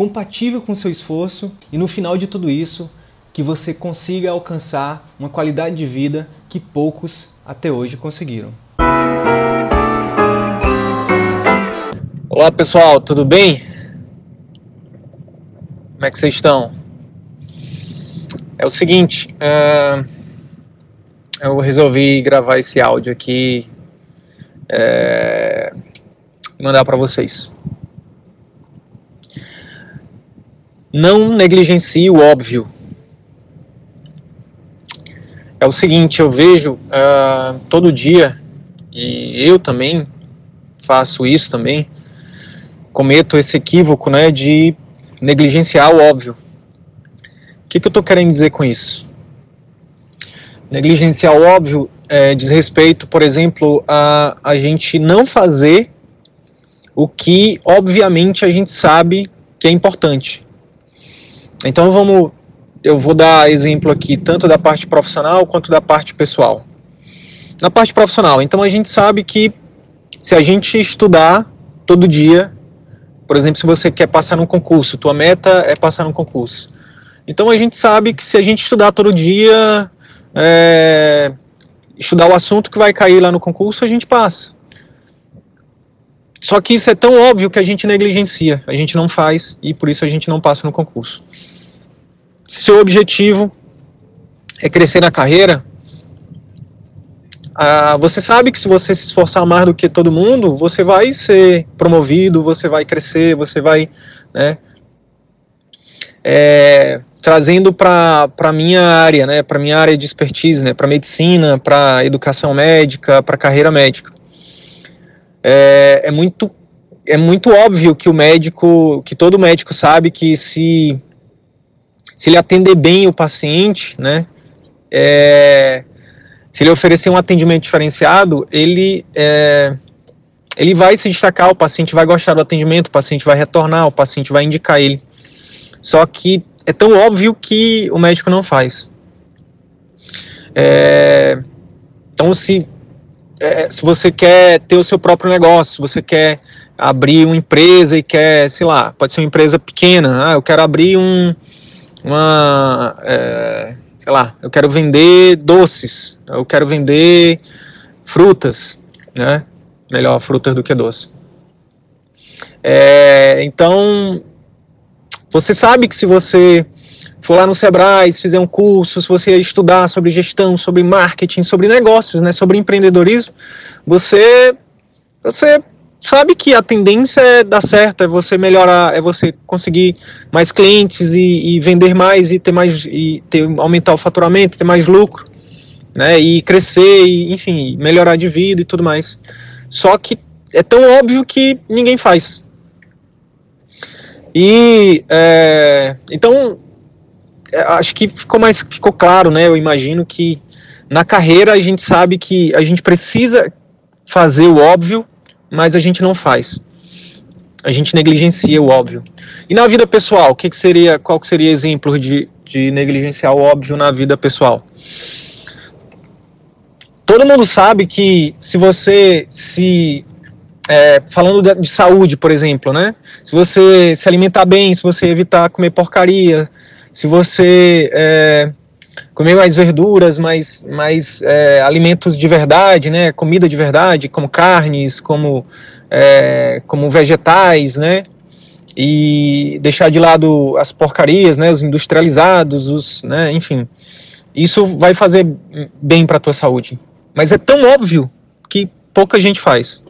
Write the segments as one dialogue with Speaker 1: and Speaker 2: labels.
Speaker 1: compatível com o seu esforço e no final de tudo isso, que você consiga alcançar uma qualidade de vida que poucos até hoje conseguiram.
Speaker 2: Olá pessoal, tudo bem? Como é que vocês estão? É o seguinte, uh, eu resolvi gravar esse áudio aqui é, e mandar para vocês. Não negligencie o óbvio. É o seguinte, eu vejo uh, todo dia, e eu também faço isso também, cometo esse equívoco né, de negligenciar o óbvio. O que, que eu estou querendo dizer com isso? Negligenciar o óbvio é, diz respeito, por exemplo, a a gente não fazer o que, obviamente, a gente sabe que é importante. Então vamos, eu vou dar exemplo aqui tanto da parte profissional quanto da parte pessoal. Na parte profissional, então a gente sabe que se a gente estudar todo dia, por exemplo, se você quer passar num concurso, tua meta é passar num concurso. Então a gente sabe que se a gente estudar todo dia, é, estudar o assunto que vai cair lá no concurso, a gente passa. Só que isso é tão óbvio que a gente negligencia, a gente não faz e por isso a gente não passa no concurso seu objetivo é crescer na carreira, ah, você sabe que se você se esforçar mais do que todo mundo, você vai ser promovido, você vai crescer, você vai, né, é, trazendo para a minha área, né, para minha área de expertise, né, para medicina, para educação médica, para carreira médica. É, é muito é muito óbvio que o médico, que todo médico sabe que se se ele atender bem o paciente, né, é, se ele oferecer um atendimento diferenciado, ele, é, ele vai se destacar, o paciente vai gostar do atendimento, o paciente vai retornar, o paciente vai indicar ele. Só que é tão óbvio que o médico não faz. É, então, se, é, se você quer ter o seu próprio negócio, se você quer abrir uma empresa e quer, sei lá, pode ser uma empresa pequena, ah, eu quero abrir um, uma, é, sei lá, eu quero vender doces, eu quero vender frutas, né? Melhor frutas do que doce. É, então, você sabe que se você for lá no Sebrae, se fizer um curso, se você estudar sobre gestão, sobre marketing, sobre negócios, né, sobre empreendedorismo, você, você sabe que a tendência é dar certo, é você melhorar, é você conseguir mais clientes e, e, vender mais e ter mais e ter aumentar o faturamento, ter mais lucro, né? E crescer, e, enfim, melhorar de vida e tudo mais. Só que é tão óbvio que ninguém faz. E é, então é, acho que ficou mais ficou claro, né? Eu imagino que na carreira a gente sabe que a gente precisa fazer o óbvio mas a gente não faz. A gente negligencia o óbvio. E na vida pessoal, que, que seria, qual que seria exemplo de, de negligenciar o óbvio na vida pessoal? Todo mundo sabe que se você se é, falando de, de, saúde, por exemplo, né? Se você se alimentar bem, se você evitar comer porcaria, se você é, comer mais verduras, mais, mais é, alimentos de verdade, né, comida de verdade, como carnes, como, é, como vegetais, né, e deixar de lado as porcarias, né, os industrializados, os, né, enfim, isso vai fazer bem para a tua saúde. Mas é tão óbvio que pouca gente faz.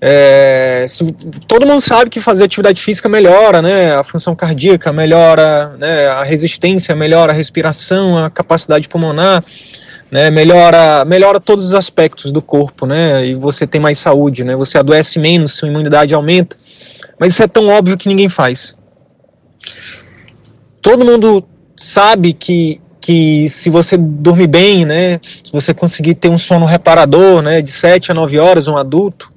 Speaker 2: É, se, todo mundo sabe que fazer atividade física melhora, né? A função cardíaca melhora, né? A resistência melhora, a respiração, a capacidade pulmonar, né? Melhora, melhora todos os aspectos do corpo, né? E você tem mais saúde, né? Você adoece menos, sua imunidade aumenta. Mas isso é tão óbvio que ninguém faz. todo mundo sabe que, que se você dormir bem, né, se você conseguir ter um sono reparador, né, de 7 a 9 horas, um adulto,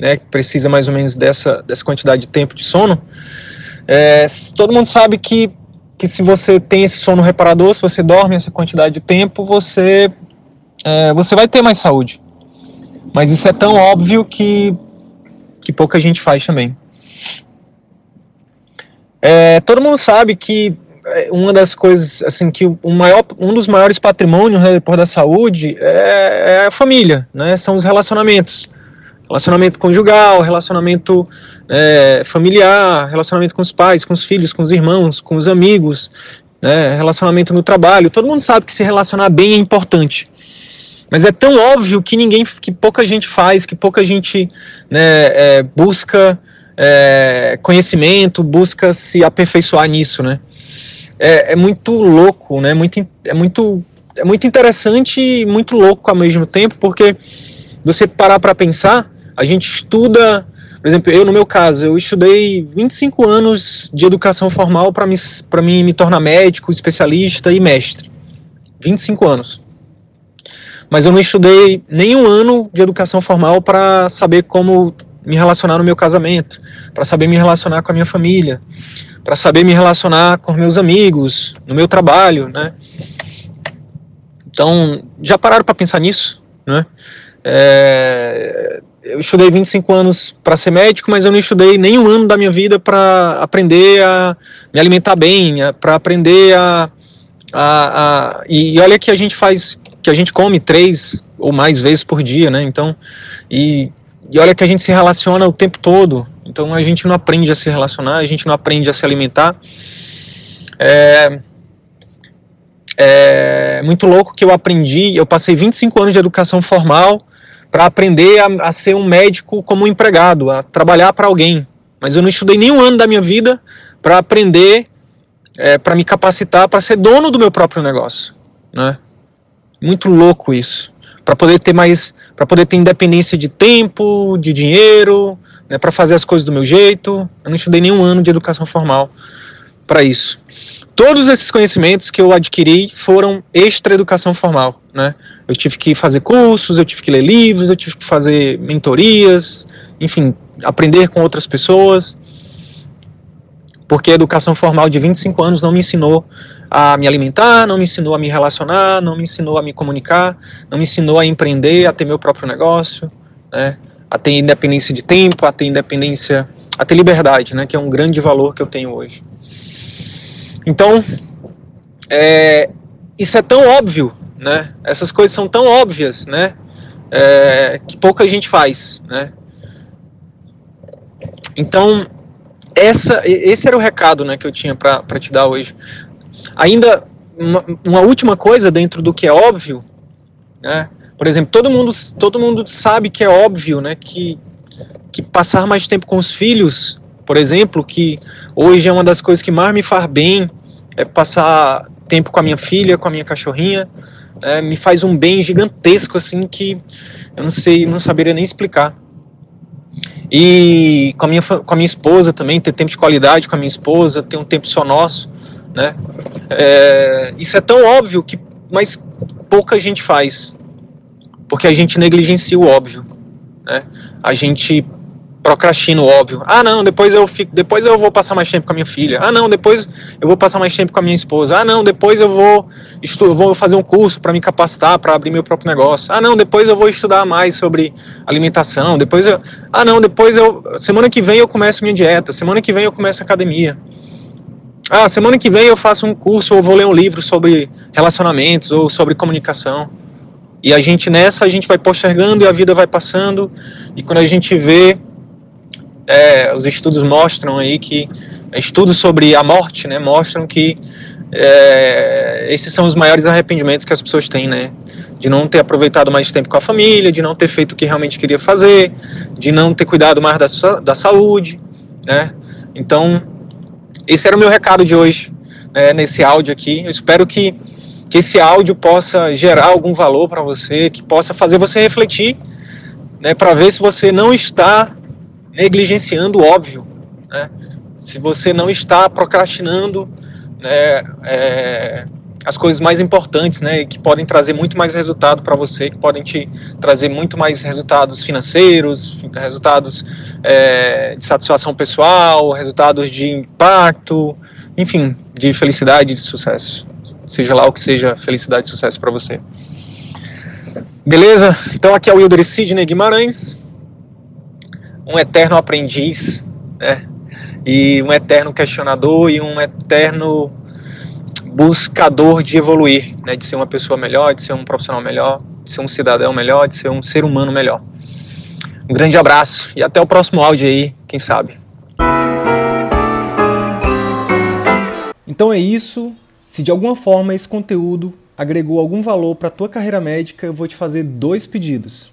Speaker 2: né, que precisa mais ou menos dessa, dessa quantidade de tempo de sono, é, todo mundo sabe que, que se você tem esse sono reparador, se você dorme essa quantidade de tempo, você, é, você vai ter mais saúde. Mas isso é tão óbvio que, que pouca gente faz também. É, todo mundo sabe que é, uma das coisas, assim, que o maior, um dos maiores patrimônios né, depois da saúde é, é, a família, né, são os relacionamentos. Relacionamento conjugal, relacionamento é, familiar, relacionamento com os pais, com os filhos, com os irmãos, com os amigos, né, relacionamento no trabalho. Todo mundo sabe que se relacionar bem é importante. Mas é tão óbvio que ninguém, que pouca gente faz, que pouca gente né, é, busca é, conhecimento, busca se aperfeiçoar nisso, né? É, é, muito louco, né? Muito, é muito, é muito interessante e muito louco ao mesmo tempo, porque você parar para pensar, a gente estuda, por exemplo, eu no meu caso, eu estudei 25 anos de educação formal para me, mim me tornar médico, especialista e mestre. 25 anos mas eu não estudei nenhum ano de educação formal para saber como me relacionar no meu casamento, para saber me relacionar com a minha família, para saber me relacionar com meus amigos, no meu trabalho, né? Então, já pararam para pensar nisso, né? É, eu estudei 25 anos para ser médico, mas eu não estudei nenhum ano da minha vida para aprender a me alimentar bem, para aprender a, a, a, e olha que a gente faz que a gente come três ou mais vezes por dia, né? Então, e, e olha que a gente se relaciona o tempo todo. Então a gente não aprende a se relacionar, a gente não aprende a se alimentar. É, é muito louco que eu aprendi, eu passei 25 anos de educação formal para aprender a, a, ser um médico como um empregado, a trabalhar para alguém. Mas eu não estudei nenhum ano da minha vida para aprender, é, para me capacitar para ser dono do meu próprio negócio, né? Muito louco isso. Para poder ter mais, para poder ter independência de tempo, de dinheiro, né, para fazer as coisas do meu jeito. Eu não estudei nenhum ano de educação formal para isso. Todos esses conhecimentos que eu adquiri foram extra educação formal, né? Eu tive que fazer cursos, eu tive que ler livros, eu tive que fazer mentorias, enfim, aprender com outras pessoas porque a educação formal de 25 anos não me ensinou a me alimentar, não me ensinou a me relacionar, não me ensinou a me comunicar, não me ensinou a empreender, a ter meu próprio negócio, né, a ter independência de tempo, a ter independência, a ter liberdade, né, que é um grande valor que eu tenho hoje. Então, é, isso é tão óbvio, né, essas coisas são tão óbvias, né, é, que pouca gente faz, né. Então, essa, esse era o recado né, que eu tinha para te dar hoje. Ainda uma, uma, última coisa dentro do que é óbvio, né? Por exemplo, todo mundo, todo mundo sabe que é óbvio, né, que, que passar mais tempo com os filhos, por exemplo, que hoje é uma das coisas que mais me faz bem, é passar tempo com a minha filha, com a minha cachorrinha, é, me faz um bem gigantesco assim que eu não sei, não saberia nem explicar. E com a minha, com a minha esposa também, ter tempo de qualidade com a minha esposa, ter um tempo só nosso, né? É, isso é tão óbvio que, mas pouca gente faz, porque a gente negligencia o óbvio, né? A gente procrastino, óbvio. Ah, não, depois eu fico, depois eu vou passar mais tempo com a minha filha. Ah, não, depois eu vou passar mais tempo com a minha esposa. Ah, não, depois eu vou estu vou fazer um curso para me capacitar, para abrir meu próprio negócio. Ah, não, depois eu vou estudar mais sobre alimentação. Depois eu Ah, não, depois eu semana que vem eu começo minha dieta. Semana que vem eu começo academia. Ah, semana que vem eu faço um curso ou vou ler um livro sobre relacionamentos ou sobre comunicação. E a gente nessa a gente vai postergando e a vida vai passando e quando a gente vê é, os estudos mostram aí que estudos sobre a morte, né, mostram que é, esses são os maiores arrependimentos que as pessoas têm, né, de não ter aproveitado mais tempo com a família, de não ter feito o que realmente queria fazer, de não ter cuidado mais da, da saúde, né. Então, esse era o meu recado de hoje, né, nesse áudio aqui. Eu espero que que esse áudio possa gerar algum valor para você, que possa fazer você refletir, né, para ver se você não está negligenciando o óbvio, né? se você não está procrastinando né, é, as coisas mais importantes, né, que podem trazer muito mais resultado para você, que podem te trazer muito mais resultados financeiros, resultados é, de satisfação pessoal, resultados de impacto, enfim, de felicidade, de sucesso. Seja lá o que seja felicidade e sucesso para você. Beleza? Então aqui é o Wilder Sidney Guimarães, um eterno aprendiz, né? E um eterno questionador e um eterno buscador de evoluir, né, de ser uma pessoa melhor, de ser um profissional melhor, de ser um cidadão melhor, de ser um ser humano melhor. Um grande abraço e até o próximo áudio aí, quem sabe.
Speaker 1: Então é isso. Se de alguma forma esse conteúdo agregou algum valor para a tua carreira médica, eu vou te fazer dois pedidos.